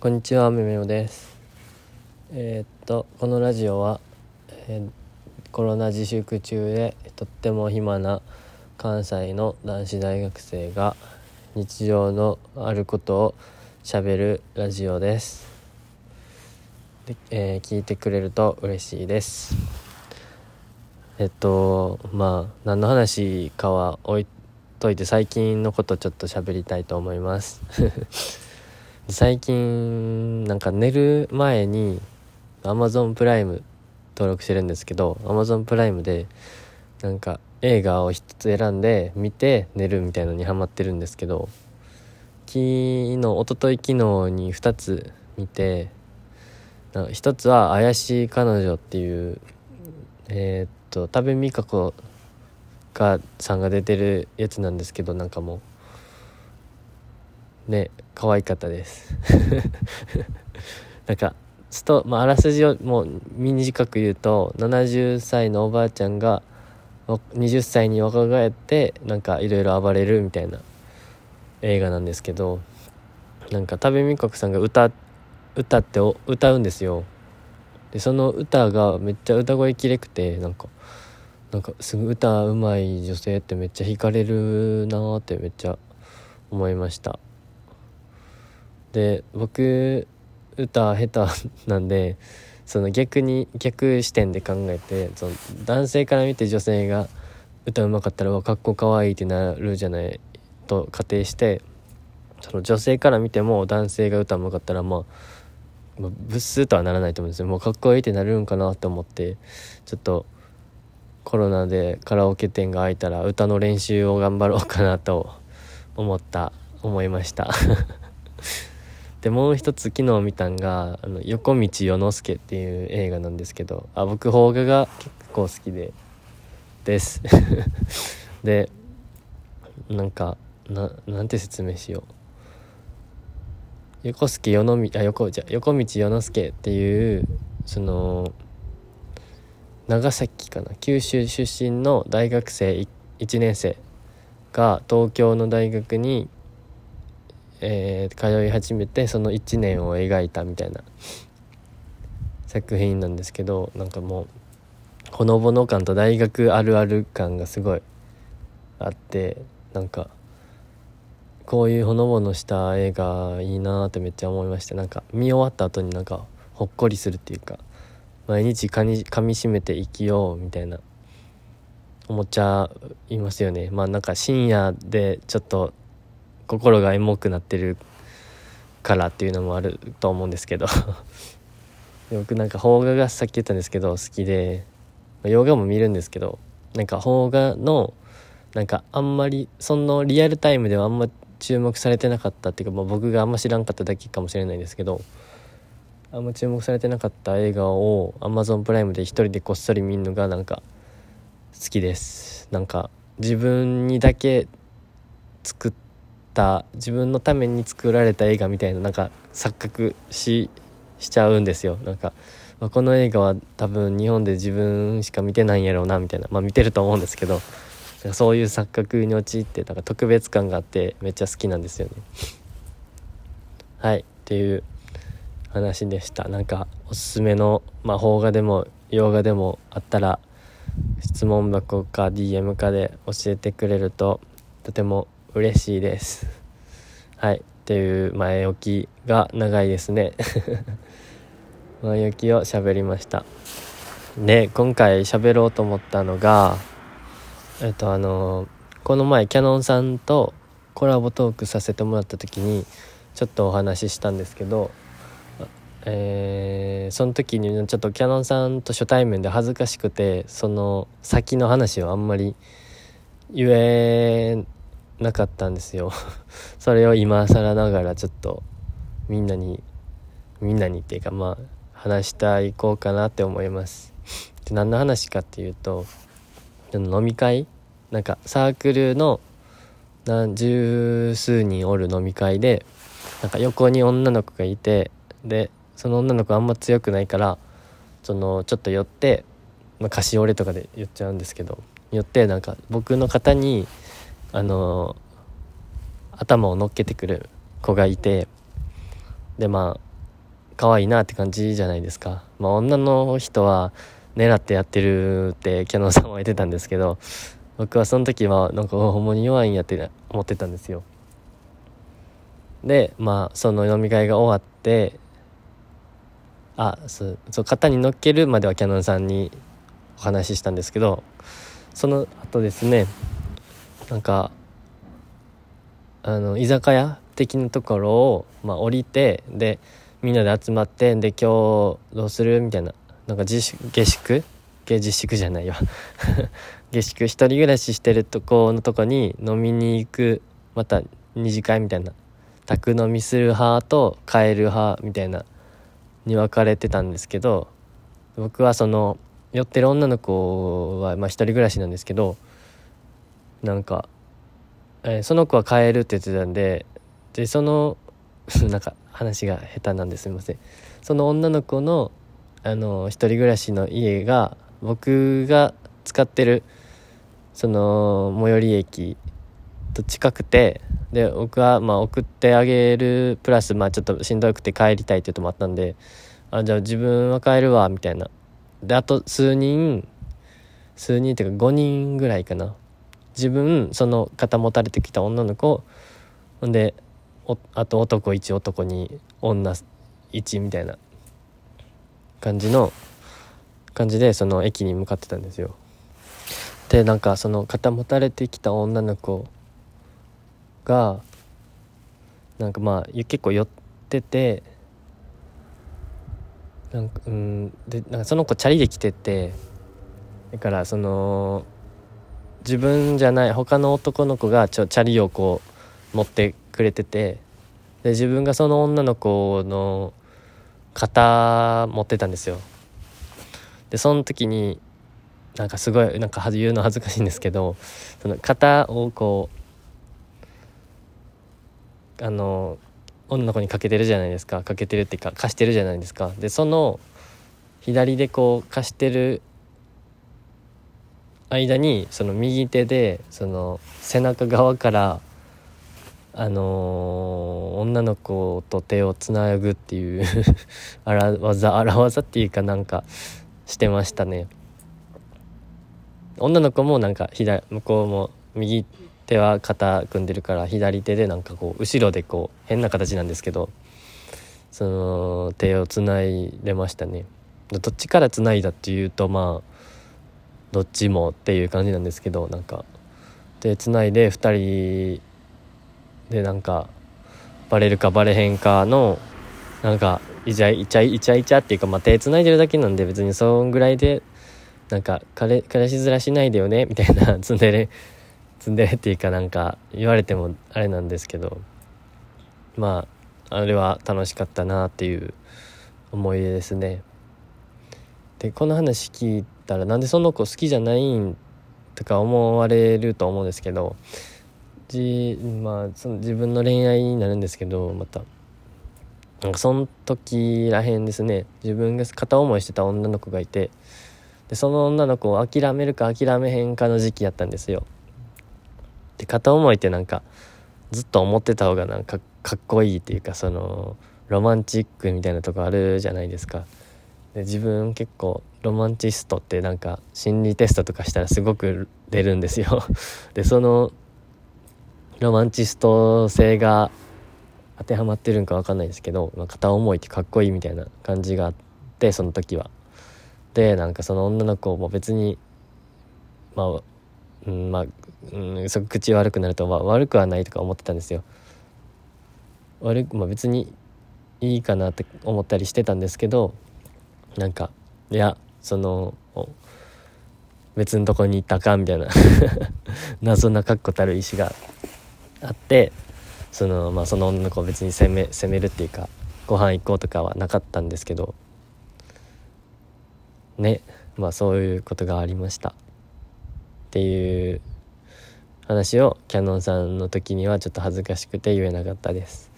こんにちはめめおです。えー、っとこのラジオは、えー、コロナ自粛中でとっても暇な関西の男子大学生が日常のあることをしゃべるラジオです。で、えー、聞いてくれると嬉しいです。えっとまあ何の話かは置いといて最近のことちょっと喋りたいと思います。最近なんか寝る前に Amazon プライム登録してるんですけど Amazon プライムでなんか映画を一つ選んで見て寝るみたいのにハマってるんですけど昨日一昨日昨日に2つ見て一つは「怪しい彼女」っていうえー、っと多部未華子がさんが出てるやつなんですけどなんかもうね可愛かったです。なんかスト、まあ、あらすじをもう短く言うと70歳のおばあちゃんが20歳に若返ってなんかいろいろ暴れるみたいな映画なんですけどなんか多部未華子さんが歌歌って歌うんですよ。でその歌がめっちゃ歌声きれくてなんかなんかすぐ歌うまい女性ってめっちゃ惹かれるなーってめっちゃ思いました。で僕歌下手なんでその逆に逆視点で考えてその男性から見て女性が歌うまかったらかっこかわいいってなるじゃないと仮定してその女性から見ても男性が歌うまかったらまあまあ、ブスとはならないと思うんですよ。もうかっこいいってなるんかなと思ってちょっとコロナでカラオケ店が開いたら歌の練習を頑張ろうかなと思った思いました。でもう一つ昨日見たんが「あの横道世之助」っていう映画なんですけどあ僕邦画が結構好きでです。でなんかななんて説明しよう。横助世のあ横じゃ横道世之助っていうその長崎かな？九州出身の大学生1年生が東京の大学にえー、通い始めてその1年を描いたみたいな作品なんですけどなんかもうほのぼの感と大学あるある感がすごいあってなんかこういうほのぼのした映画いいなってめっちゃ思いましたなんか見終わった後になんかほっこりするっていうか毎日かみかみしめて生きようみたいな思っちゃいますよね。まあなんか深夜でちょっと心がエモくなってるからっていうのもあると思うんですけど。僕なんか邦画がさっき言ったんですけど好きで洋画も見るんですけどなんか邦画のなんかあんまりそのリアルタイムではあんま注目されてなかったっていうか、まあ、僕があんま知らんかっただけかもしれないんですけどあんま注目されてなかった映画を Amazon プライムで一人でこっそり見るのがなんか好きです。なんか自分にだけ作ってた自分のために作られた映画みたいななんか錯覚ししちゃうんですよ。なんか、まあ、この映画は多分日本で自分しか見てないんやろうなみたいな。まあ見てると思うんですけどそういう錯覚に陥ってなんか特別感があってめっちゃ好きなんですよね。はいっていう話でした。なんかおすすめの、まあ、邦画でも洋画でもあったら質問箱か DM かで教えてくれるととても嬉しいです。はい。っていう前置きが長いですね。前置きを喋りました。で今回喋ろうと思ったのがえっとあのこの前キャノンさんとコラボトークさせてもらった時にちょっとお話ししたんですけどえー、その時にちょっとキャノンさんと初対面で恥ずかしくてその先の話をあんまり言えなかったんですよ。それを今更ながらちょっとみんなにみんなにっていうかまあ話したいこうかなって思います。で何の話かっていうと飲み会？なんかサークルの何十数人おる飲み会でなんか横に女の子がいてでその女の子あんま強くないからそのちょっと寄って、まあ、菓子折れとかで言っちゃうんですけど寄ってなんか僕の肩にあの頭を乗っけてくる子がいてでまあ可愛いなって感じじゃないですか。まあ女の人は狙ってやってるってキャノンさんは言ってたんですけど僕はその時はなんかほんまに弱いんやって思ってたんですよ。でまあその飲み会が終わってあそうそう肩に乗っけるまではキャノンさんにお話ししたんですけどその後ですねなんかあの居酒屋的なところを、まあ、降りてでみんなで集まってで今日どうするみたいななんか自粛下宿下自粛じゃないよ下宿一人暮らししてるとこのとこに飲みに行くまた二次会みたいな宅飲みする派と帰る派みたいなに分かれてたんですけど僕はその寄ってる女の子は、まあ、一人暮らしなんですけどなんか、えー、その子は帰るって言ってたんででその なんか話が下手なんですみません。その女の子のあの一人暮らしの家が僕が使ってるその最寄り駅と近くてで僕はまあ送ってあげるプラスまあちょっとしんどくて帰りたいっていうのもあったんであじゃあ自分は帰るわみたいな。であと数人数人っていうか5人ぐらいかな。自分その肩持たれてきた女の子。ほんであと男1男2女1みたいな感じの感じでその駅に向かってたんですよ。でなんかその肩持たれてきた女の子がなんかまあ結構寄っててなんかうんでなんかその子チャリで来ててだからその自分じゃない他の男の子がちょチャリをこう持ってくれててで自分がその女の子の肩持ってたんですよ。でその時になんかすごいなんか言うの恥ずかしいんですけどその肩をこうあの女の子にかけてるじゃないですか。かけてるっていうか貸してるじゃないですか。でその左でこう貸してる間にその右手でその背中側からあのー、女の子と手をつなぐっていう 荒技荒技っていうかなんかしてましたね。女の子もなんか左向こうも右手は肩組んでるから左手でなんかこう後ろでこう変な形なんですけどその手をつないでましたね。どっちからつないだっていうとまあどっちもっていう感じなんですけどなんか手つないで2人でなんかバレるかバレへんかのなんかイチャイチャイチャイチャっていうか、まあ、手つないでるだけなんで別にそんぐらいでなんか彼彼氏面しないでよねみたいなツンデレツンデレっていうかなんか言われてもあれなんですけどまああれは楽しかったなっていう思い出ですね。でこの話聞いたらなんでその子好きじゃないんとか思われると思うんですけどじまあその自分の恋愛になるんですけどまたなんかその時らへんですね。自分が片思いしてた女の子がいてでその女の子を諦めるか諦めへんかの時期やったんですよ。で片思いってなんかずっと思ってた方がなんかかっこいいっていうかそのロマンチックみたいなとこあるじゃないですか。で自分結構ロマンチストってなんか心理テストとかしたらすごく出るんですよ でそのロマンチスト性が当てはまってるんか分かんないですけど、まあ、片思いってかっこいいみたいな感じがあってその時は。でなんかその女の子も別にまあうんまあ、うん、そ口悪くなると、まあ、悪くはないとか思ってたんですよ。悪くまあ別にいいかなって思ったりしてたんですけどなんかいやその別のとこに行ったかみたいな 謎な確固たる意志があってその,、まあ、その女の子を別に責め責めるっていうかご飯行こうとかはなかったんですけどねまあそういうことがありました。っていう話をキャノンさんの時にはちょっと恥ずかしくて言えなかったです。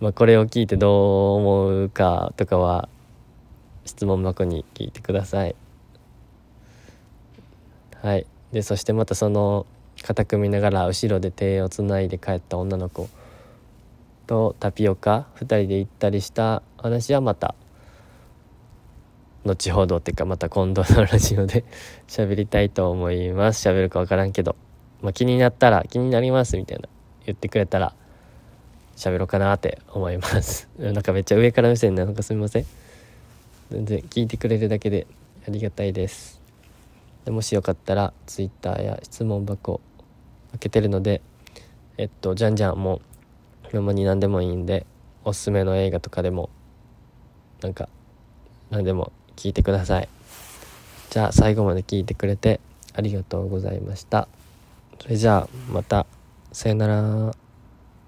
まあこれを聞いてどう思うかとかは質問箱に聞いてください。はい。でそしてまたその肩組みながら後ろで手をつないで帰った女の子とタピオカ2人で行ったりした話はまた後ほどっていうかまた今度のラジオで喋りたいと思います。喋るか分からんけど、まあ、気になったら気になりますみたいな言ってくれたら喋ろうかなって思います。なんかめっちゃ上から目線なのかすみません。全然聞いてくれるだけでありがたいです。でもしよかったら Twitter や質問箱開けてるのでえっとじゃんじゃんもうほんまに何でもいいんでおすすめの映画とかでもなんか何でも聞いてください。じゃあ最後まで聞いてくれてありがとうございました。それじゃあまた。さよなら。